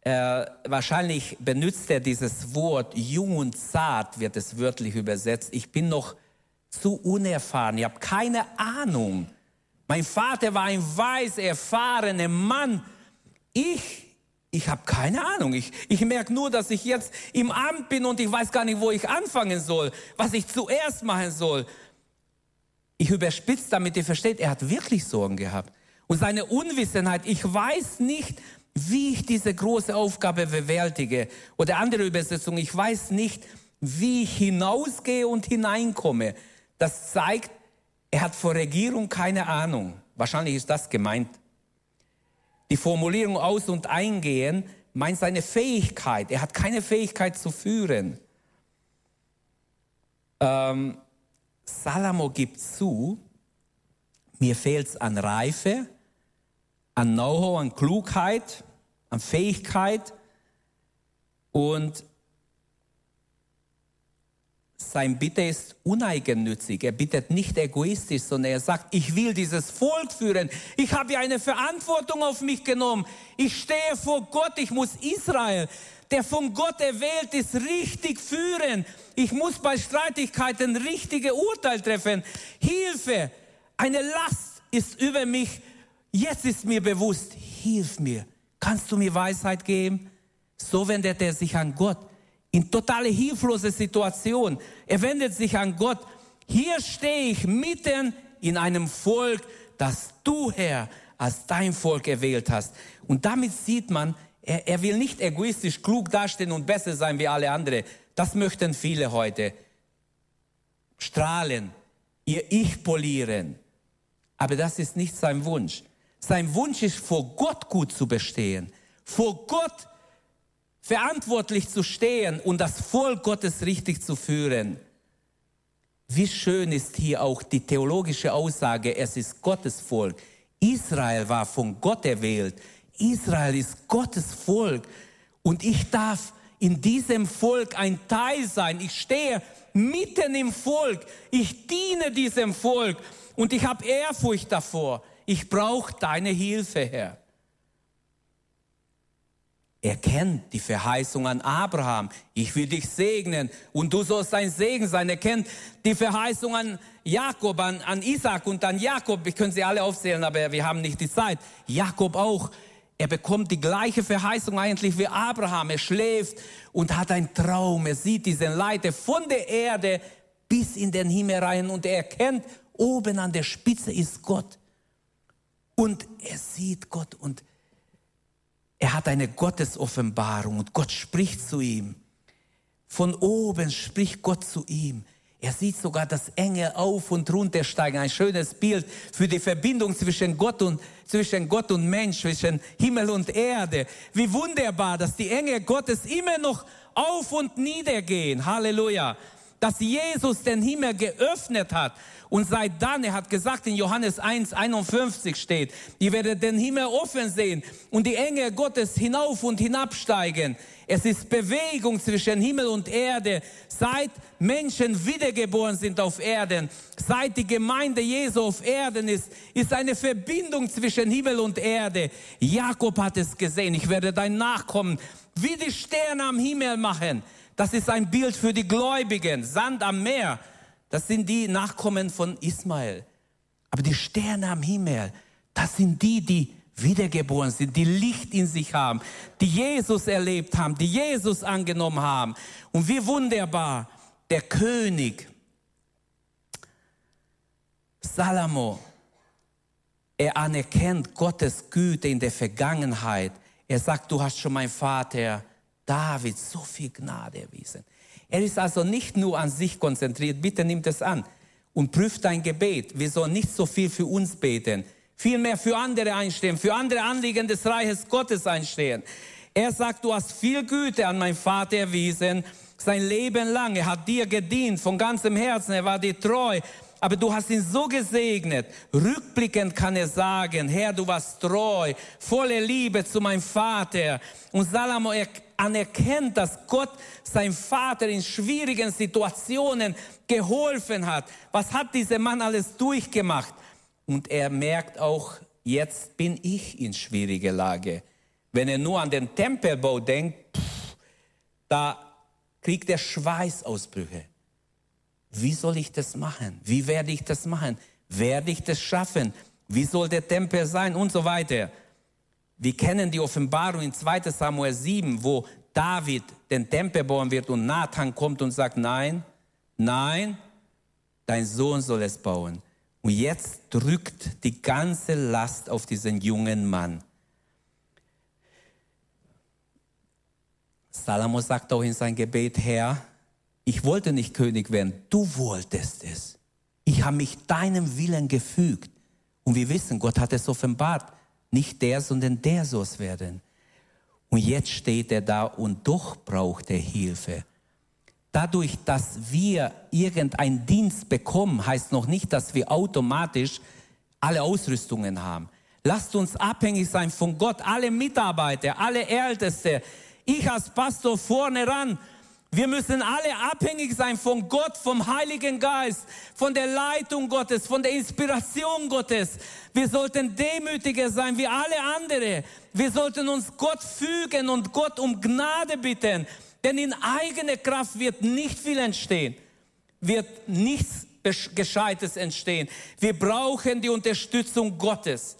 äh, wahrscheinlich benutzt er dieses Wort jung und zart, wird es wörtlich übersetzt. Ich bin noch zu unerfahren. Ich habe keine Ahnung. Mein Vater war ein weiß erfahrener Mann. Ich, ich habe keine Ahnung. Ich, ich merke nur, dass ich jetzt im Amt bin und ich weiß gar nicht, wo ich anfangen soll, was ich zuerst machen soll. Ich überspitze, damit ihr versteht, er hat wirklich Sorgen gehabt. Und seine Unwissenheit, ich weiß nicht, wie ich diese große Aufgabe bewältige. Oder andere Übersetzung, ich weiß nicht, wie ich hinausgehe und hineinkomme. Das zeigt, Er hat vor Regierung keine Ahnung. Wahrscheinlich ist das gemeint. Die Formulierung aus und eingehen meint seine Fähigkeit. Er hat keine Fähigkeit zu führen. Ähm, Salomo gibt zu, mir fehlt es an Reife, an Know-how, an Klugheit, an Fähigkeit und sein Bitte ist uneigennützig. Er bittet nicht egoistisch, sondern er sagt, ich will dieses Volk führen. Ich habe ja eine Verantwortung auf mich genommen. Ich stehe vor Gott. Ich muss Israel, der von Gott erwählt ist, richtig führen. Ich muss bei Streitigkeiten richtige Urteil treffen. Hilfe, eine Last ist über mich. Jetzt ist mir bewusst, hilf mir. Kannst du mir Weisheit geben? So wendet er sich an Gott in totale hilflose Situation. Er wendet sich an Gott. Hier stehe ich mitten in einem Volk, das du, Herr, als dein Volk erwählt hast. Und damit sieht man, er, er will nicht egoistisch klug dastehen und besser sein wie alle anderen. Das möchten viele heute. Strahlen, ihr Ich polieren. Aber das ist nicht sein Wunsch. Sein Wunsch ist, vor Gott gut zu bestehen. Vor Gott verantwortlich zu stehen und das Volk Gottes richtig zu führen. Wie schön ist hier auch die theologische Aussage, es ist Gottes Volk. Israel war von Gott erwählt. Israel ist Gottes Volk. Und ich darf in diesem Volk ein Teil sein. Ich stehe mitten im Volk. Ich diene diesem Volk. Und ich habe Ehrfurcht davor. Ich brauche deine Hilfe, Herr. Er kennt die Verheißung an Abraham. Ich will dich segnen und du sollst ein Segen sein. Er kennt die Verheißung an Jakob, an, an Isaac und an Jakob. Ich könnte sie alle aufzählen, aber wir haben nicht die Zeit. Jakob auch. Er bekommt die gleiche Verheißung eigentlich wie Abraham. Er schläft und hat einen Traum. Er sieht diesen Leiter von der Erde bis in den Himmel rein und er erkennt, oben an der Spitze ist Gott. Und er sieht Gott und er hat eine Gottesoffenbarung und Gott spricht zu ihm. Von oben spricht Gott zu ihm. Er sieht sogar das Engel auf und runter steigen. Ein schönes Bild für die Verbindung zwischen Gott und, zwischen Gott und Mensch, zwischen Himmel und Erde. Wie wunderbar, dass die Engel Gottes immer noch auf und nieder gehen. Halleluja. Dass Jesus den Himmel geöffnet hat und seit dann, er hat gesagt, in Johannes 1, 51 steht, ihr werdet den Himmel offen sehen und die Engel Gottes hinauf und hinabsteigen. Es ist Bewegung zwischen Himmel und Erde. Seit Menschen wiedergeboren sind auf Erden, seit die Gemeinde Jesu auf Erden ist, ist eine Verbindung zwischen Himmel und Erde. Jakob hat es gesehen. Ich werde dein Nachkommen wie die Sterne am Himmel machen. Das ist ein Bild für die Gläubigen. Sand am Meer. Das sind die Nachkommen von Ismael. Aber die Sterne am Himmel, das sind die, die wiedergeboren sind, die Licht in sich haben, die Jesus erlebt haben, die Jesus angenommen haben. Und wie wunderbar, der König Salomo, er anerkennt Gottes Güte in der Vergangenheit. Er sagt, du hast schon mein Vater David so viel Gnade erwiesen. Er ist also nicht nur an sich konzentriert, bitte nimmt es an und prüft dein Gebet. Wir sollen nicht so viel für uns beten, vielmehr für andere einstehen, für andere Anliegen des Reiches Gottes einstehen. Er sagt, du hast viel Güte an meinen Vater erwiesen, sein Leben lang. Er hat dir gedient von ganzem Herzen, er war dir treu. Aber du hast ihn so gesegnet. Rückblickend kann er sagen, Herr, du warst treu, voller Liebe zu meinem Vater. Und Salomo anerkennt, dass Gott sein Vater in schwierigen Situationen geholfen hat. Was hat dieser Mann alles durchgemacht? Und er merkt auch, jetzt bin ich in schwieriger Lage. Wenn er nur an den Tempelbau denkt, pff, da kriegt er Schweißausbrüche. Wie soll ich das machen? Wie werde ich das machen? Werde ich das schaffen? Wie soll der Tempel sein? Und so weiter. Wir kennen die Offenbarung in 2 Samuel 7, wo David den Tempel bauen wird und Nathan kommt und sagt, nein, nein, dein Sohn soll es bauen. Und jetzt drückt die ganze Last auf diesen jungen Mann. Salomo sagt auch in sein Gebet, Herr, ich wollte nicht König werden, du wolltest es. Ich ich habe mich deinem Willen gefügt. Und wir wissen, Gott hat es offenbart. Nicht der, sondern der soll werden. Und jetzt steht er da und doch braucht er Hilfe. Dadurch, dass wir irgendeinen Dienst bekommen, heißt noch nicht, dass wir automatisch alle Ausrüstungen haben. Lasst uns abhängig sein von Gott, alle Mitarbeiter, alle Älteste. Ich als Pastor vorne ran wir müssen alle abhängig sein von Gott, vom Heiligen Geist, von der Leitung Gottes, von der Inspiration Gottes. Wir sollten demütiger sein wie alle anderen. Wir sollten uns Gott fügen und Gott um Gnade bitten. Denn in eigener Kraft wird nicht viel entstehen, wird nichts Gescheites entstehen. Wir brauchen die Unterstützung Gottes.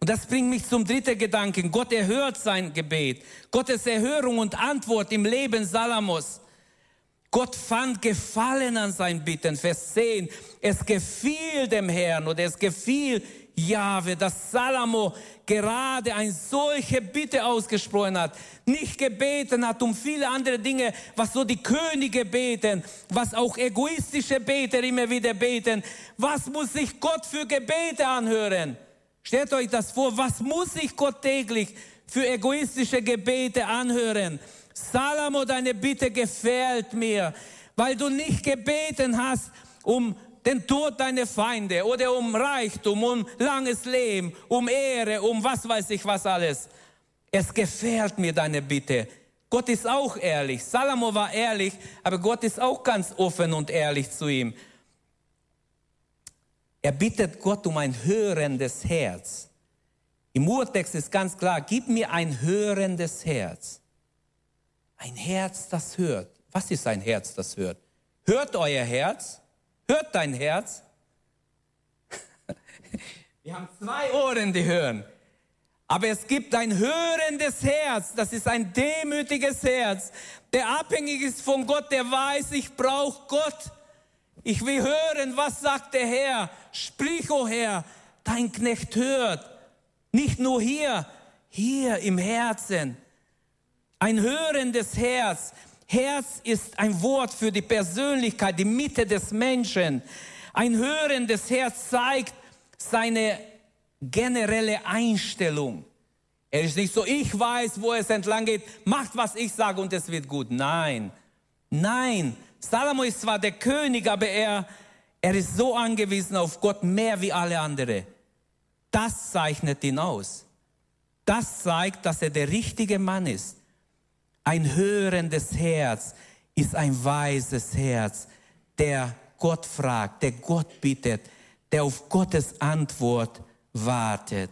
Und das bringt mich zum dritten Gedanken. Gott erhört sein Gebet. Gottes Erhörung und Antwort im Leben Salamos. Gott fand Gefallen an sein Bitten. Vers 10. Es gefiel dem Herrn oder es gefiel Jahwe, dass Salomo gerade ein solche Bitte ausgesprochen hat, nicht gebeten hat um viele andere Dinge, was so die Könige beten, was auch egoistische Beter immer wieder beten. Was muss sich Gott für Gebete anhören? Stellt euch das vor, was muss sich Gott täglich für egoistische Gebete anhören? Salomo, deine Bitte gefällt mir, weil du nicht gebeten hast um den Tod deiner Feinde oder um Reichtum, um langes Leben, um Ehre, um was weiß ich was alles. Es gefällt mir deine Bitte. Gott ist auch ehrlich. Salomo war ehrlich, aber Gott ist auch ganz offen und ehrlich zu ihm. Er bittet Gott um ein hörendes Herz. Im Urtext ist ganz klar, gib mir ein hörendes Herz. Ein Herz, das hört. Was ist ein Herz, das hört? Hört euer Herz? Hört dein Herz? Wir haben zwei Ohren, die hören. Aber es gibt ein hörendes Herz, das ist ein demütiges Herz, der abhängig ist von Gott, der weiß, ich brauche Gott. Ich will hören, was sagt der Herr. Sprich, o oh Herr, dein Knecht hört. Nicht nur hier, hier im Herzen. Ein hörendes Herz. Herz ist ein Wort für die Persönlichkeit, die Mitte des Menschen. Ein hörendes Herz zeigt seine generelle Einstellung. Er ist nicht so, ich weiß, wo es entlang geht, macht, was ich sage und es wird gut. Nein, nein. Salomo ist zwar der König, aber er, er ist so angewiesen auf Gott mehr wie alle anderen. Das zeichnet ihn aus. Das zeigt, dass er der richtige Mann ist. Ein hörendes Herz ist ein weises Herz, der Gott fragt, der Gott bittet, der auf Gottes Antwort wartet.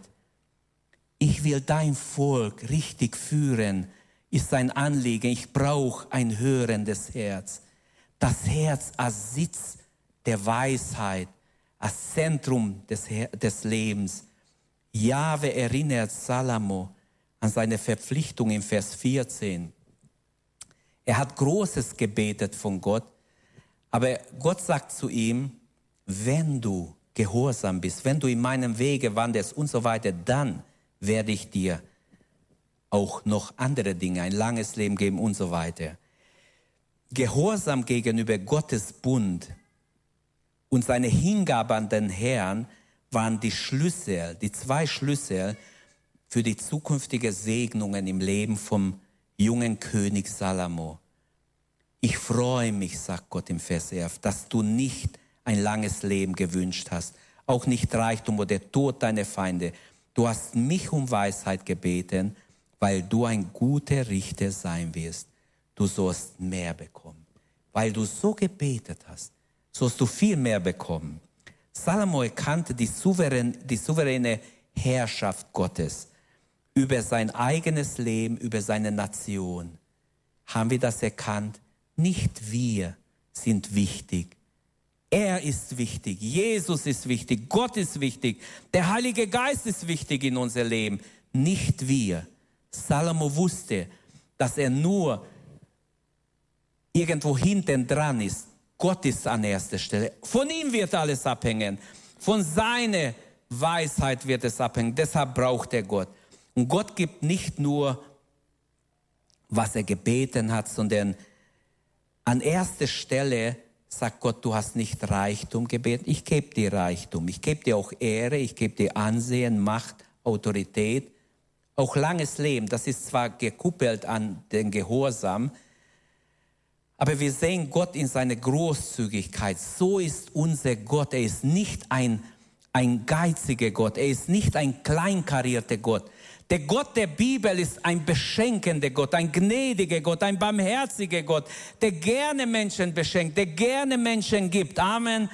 Ich will dein Volk richtig führen, ist sein Anliegen. Ich brauche ein hörendes Herz. Das Herz als Sitz der Weisheit, als Zentrum des, des Lebens. Jahwe erinnert Salomo an seine Verpflichtung im Vers 14. Er hat Großes gebetet von Gott, aber Gott sagt zu ihm, wenn du gehorsam bist, wenn du in meinem Wege wanderst und so weiter, dann werde ich dir auch noch andere Dinge, ein langes Leben geben und so weiter. Gehorsam gegenüber Gottes Bund und seine Hingabe an den Herrn waren die Schlüssel, die zwei Schlüssel für die zukünftige Segnungen im Leben vom jungen König Salomo. Ich freue mich, sagt Gott im Vers 11, dass du nicht ein langes Leben gewünscht hast, auch nicht Reichtum oder Tod deiner Feinde. Du hast mich um Weisheit gebeten, weil du ein guter Richter sein wirst. Du sollst mehr bekommen. Weil du so gebetet hast, sollst du viel mehr bekommen. Salomo erkannte die, souverän, die souveräne Herrschaft Gottes über sein eigenes Leben, über seine Nation. Haben wir das erkannt? Nicht wir sind wichtig. Er ist wichtig, Jesus ist wichtig, Gott ist wichtig, der Heilige Geist ist wichtig in unser Leben, nicht wir. Salomo wusste, dass er nur irgendwo hinten dran ist. Gott ist an erster Stelle. Von ihm wird alles abhängen. Von seiner Weisheit wird es abhängen. Deshalb braucht er Gott. Und Gott gibt nicht nur, was er gebeten hat, sondern an erster Stelle sagt Gott, du hast nicht Reichtum gebeten, ich gebe dir Reichtum, ich gebe dir auch Ehre, ich gebe dir Ansehen, Macht, Autorität, auch langes Leben. Das ist zwar gekuppelt an den Gehorsam, aber wir sehen Gott in seiner Großzügigkeit. So ist unser Gott. Er ist nicht ein, ein geiziger Gott. Er ist nicht ein kleinkarierter Gott. Der Gott der Bibel ist ein beschenkender Gott, ein gnädiger Gott, ein barmherziger Gott, der gerne Menschen beschenkt, der gerne Menschen gibt. Amen.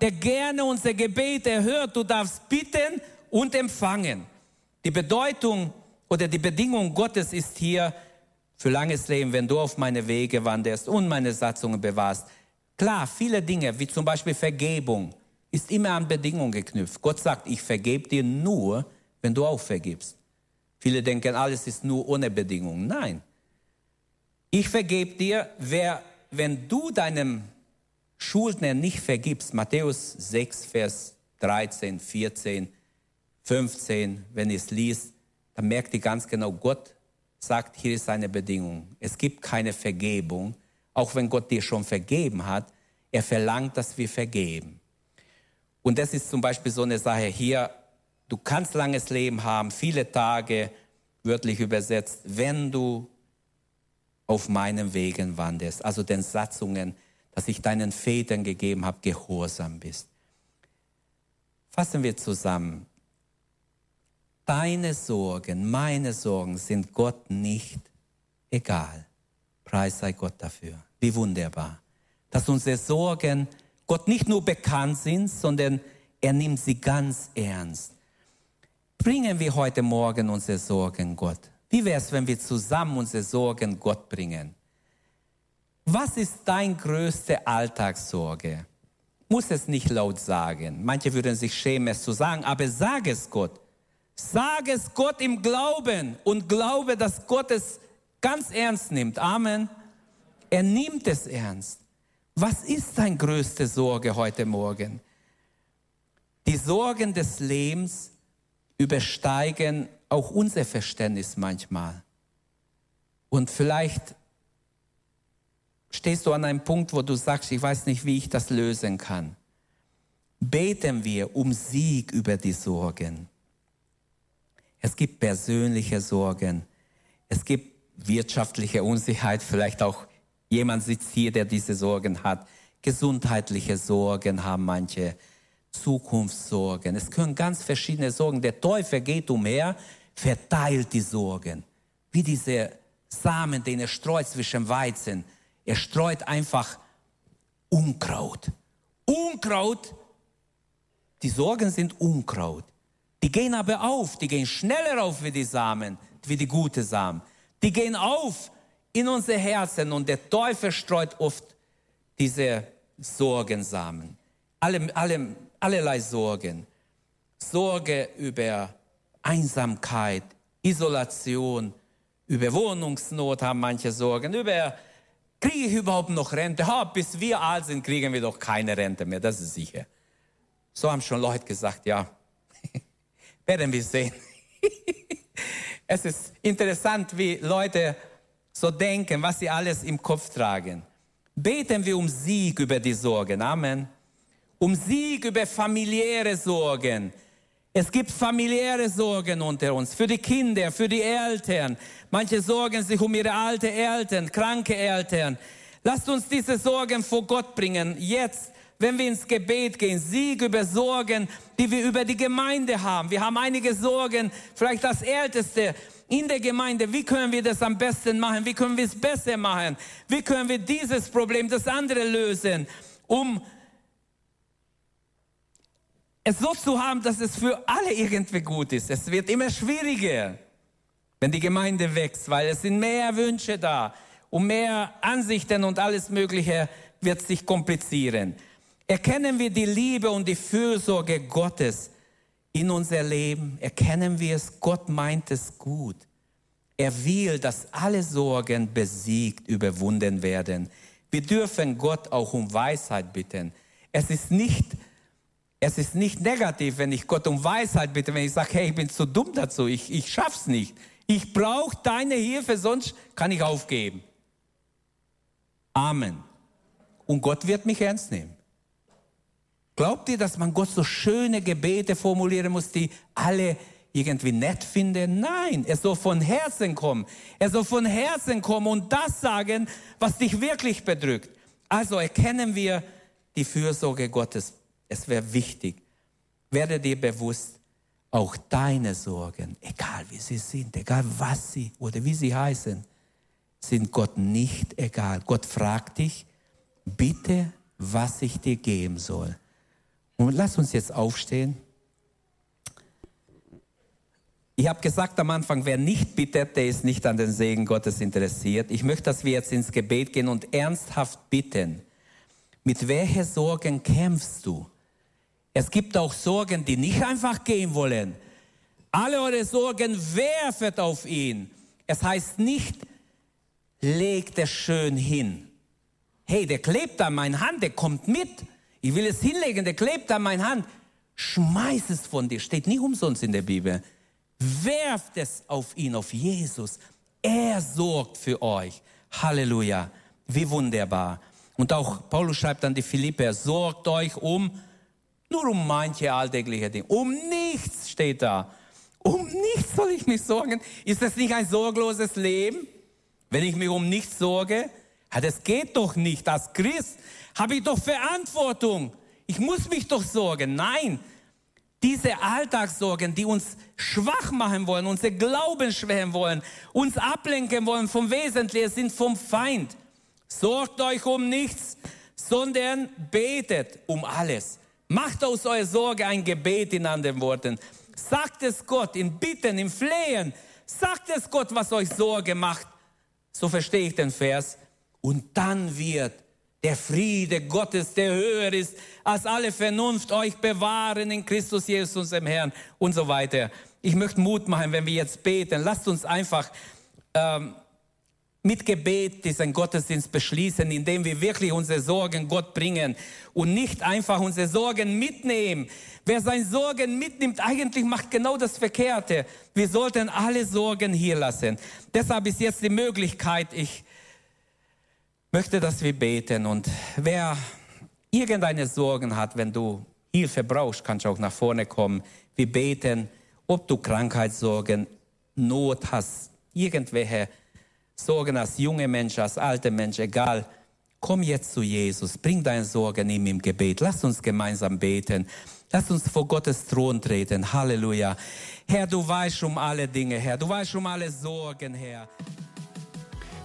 Der gerne unser Gebet erhört. Du darfst bitten und empfangen. Die Bedeutung oder die Bedingung Gottes ist hier für langes Leben, wenn du auf meine Wege wanderst und meine Satzungen bewahrst. Klar, viele Dinge, wie zum Beispiel Vergebung, ist immer an Bedingungen geknüpft. Gott sagt, ich vergebe dir nur, wenn du auch vergibst. Viele denken, alles ist nur ohne Bedingungen. Nein. Ich vergebe dir, wer, wenn du deinem Schuldner nicht vergibst, Matthäus 6, Vers 13, 14, 15, wenn ihr es liest, dann merkt ihr ganz genau, Gott sagt, hier ist eine Bedingung. Es gibt keine Vergebung, auch wenn Gott dir schon vergeben hat. Er verlangt, dass wir vergeben. Und das ist zum Beispiel so eine Sache hier, Du kannst langes Leben haben, viele Tage, wörtlich übersetzt, wenn du auf meinen Wegen wanderst, also den Satzungen, dass ich deinen Vätern gegeben habe, gehorsam bist. Fassen wir zusammen. Deine Sorgen, meine Sorgen sind Gott nicht egal. Preis sei Gott dafür. Wie wunderbar. Dass unsere Sorgen Gott nicht nur bekannt sind, sondern er nimmt sie ganz ernst bringen wir heute Morgen unsere Sorgen Gott? Wie wäre es, wenn wir zusammen unsere Sorgen Gott bringen? Was ist dein größte Alltagssorge? Muss es nicht laut sagen. Manche würden sich schämen, es zu sagen, aber sag es Gott. Sag es Gott im Glauben und glaube, dass Gott es ganz ernst nimmt. Amen. Er nimmt es ernst. Was ist deine größte Sorge heute Morgen? Die Sorgen des Lebens übersteigen auch unser Verständnis manchmal. Und vielleicht stehst du an einem Punkt, wo du sagst, ich weiß nicht, wie ich das lösen kann. Beten wir um Sieg über die Sorgen. Es gibt persönliche Sorgen. Es gibt wirtschaftliche Unsicherheit. Vielleicht auch jemand sitzt hier, der diese Sorgen hat. Gesundheitliche Sorgen haben manche. Zukunftssorgen. Es können ganz verschiedene Sorgen. Der Teufel geht umher, verteilt die Sorgen. Wie diese Samen, den er streut zwischen Weizen. Er streut einfach Unkraut. Unkraut, die Sorgen sind Unkraut. Die gehen aber auf, die gehen schneller auf wie die Samen, wie die gute Samen. Die gehen auf in unser Herzen und der Teufel streut oft diese Sorgensamen. Alle, alle allerlei Sorgen. Sorge über Einsamkeit, Isolation, über Wohnungsnot haben manche Sorgen, über kriege ich überhaupt noch Rente? Ha, bis wir alt sind, kriegen wir doch keine Rente mehr, das ist sicher. So haben schon Leute gesagt, ja, werden wir sehen. es ist interessant, wie Leute so denken, was sie alles im Kopf tragen. Beten wir um Sieg über die Sorgen. Amen um Sieg über familiäre Sorgen. Es gibt familiäre Sorgen unter uns, für die Kinder, für die Eltern. Manche sorgen sich um ihre alte Eltern, kranke Eltern. Lasst uns diese Sorgen vor Gott bringen, jetzt, wenn wir ins Gebet gehen. Sieg über Sorgen, die wir über die Gemeinde haben. Wir haben einige Sorgen, vielleicht das Älteste in der Gemeinde. Wie können wir das am besten machen? Wie können wir es besser machen? Wie können wir dieses Problem, das andere lösen, um es so zu haben, dass es für alle irgendwie gut ist. Es wird immer schwieriger, wenn die Gemeinde wächst, weil es sind mehr Wünsche da und mehr Ansichten und alles Mögliche wird sich komplizieren. Erkennen wir die Liebe und die Fürsorge Gottes in unser Leben? Erkennen wir es? Gott meint es gut. Er will, dass alle Sorgen besiegt, überwunden werden. Wir dürfen Gott auch um Weisheit bitten. Es ist nicht es ist nicht negativ, wenn ich Gott um Weisheit bitte, wenn ich sage, hey, ich bin zu dumm dazu, ich, ich schaff's nicht. Ich brauche deine Hilfe, sonst kann ich aufgeben. Amen. und Gott wird mich ernst nehmen. Glaubt ihr, dass man Gott so schöne Gebete formulieren muss, die alle irgendwie nett finden? Nein, er soll von Herzen kommen. Er soll von Herzen kommen und das sagen, was dich wirklich bedrückt. Also erkennen wir die Fürsorge Gottes. Es wäre wichtig. Werde dir bewusst, auch deine Sorgen, egal wie sie sind, egal was sie oder wie sie heißen, sind Gott nicht egal. Gott fragt dich, bitte, was ich dir geben soll. Und lass uns jetzt aufstehen. Ich habe gesagt am Anfang, wer nicht bittet, der ist nicht an den Segen Gottes interessiert. Ich möchte, dass wir jetzt ins Gebet gehen und ernsthaft bitten. Mit welchen Sorgen kämpfst du? Es gibt auch Sorgen, die nicht einfach gehen wollen. Alle eure Sorgen werfet auf ihn. Es heißt nicht, legt es schön hin. Hey, der klebt an meiner Hand, der kommt mit. Ich will es hinlegen, der klebt an meiner Hand. Schmeiß es von dir, steht nicht umsonst in der Bibel. Werft es auf ihn, auf Jesus. Er sorgt für euch. Halleluja. Wie wunderbar. Und auch Paulus schreibt an die Philipper, sorgt euch um, nur um manche alltägliche Dinge. Um nichts steht da. Um nichts soll ich mich sorgen. Ist das nicht ein sorgloses Leben, wenn ich mich um nichts sorge? Ja, das geht doch nicht. Als Christ habe ich doch Verantwortung. Ich muss mich doch sorgen. Nein, diese Alltagssorgen, die uns schwach machen wollen, unser Glauben schwächen wollen, uns ablenken wollen vom Wesentlichen, sind vom Feind. Sorgt euch um nichts, sondern betet um alles. Macht aus eurer Sorge ein Gebet in anderen Worten. Sagt es Gott in Bitten, im Flehen. Sagt es Gott, was euch Sorge macht. So verstehe ich den Vers. Und dann wird der Friede Gottes, der höher ist als alle Vernunft, euch bewahren in Christus Jesus, unserem Herrn und so weiter. Ich möchte Mut machen, wenn wir jetzt beten. Lasst uns einfach ähm, mit Gebet diesen Gottesdienst beschließen, indem wir wirklich unsere Sorgen Gott bringen und nicht einfach unsere Sorgen mitnehmen. Wer seine Sorgen mitnimmt, eigentlich macht genau das Verkehrte. Wir sollten alle Sorgen hier lassen. Deshalb ist jetzt die Möglichkeit, ich möchte, dass wir beten. Und wer irgendeine Sorgen hat, wenn du Hilfe brauchst, kannst du auch nach vorne kommen. Wir beten, ob du Krankheitssorgen, Not hast, irgendwelche Sorgen als junge Mensch, als alte Mensch, egal. Komm jetzt zu Jesus, bring deine Sorgen ihm im Gebet. Lass uns gemeinsam beten. Lass uns vor Gottes Thron treten. Halleluja. Herr, du weißt um alle Dinge, Herr. Du weißt um alle Sorgen, Herr.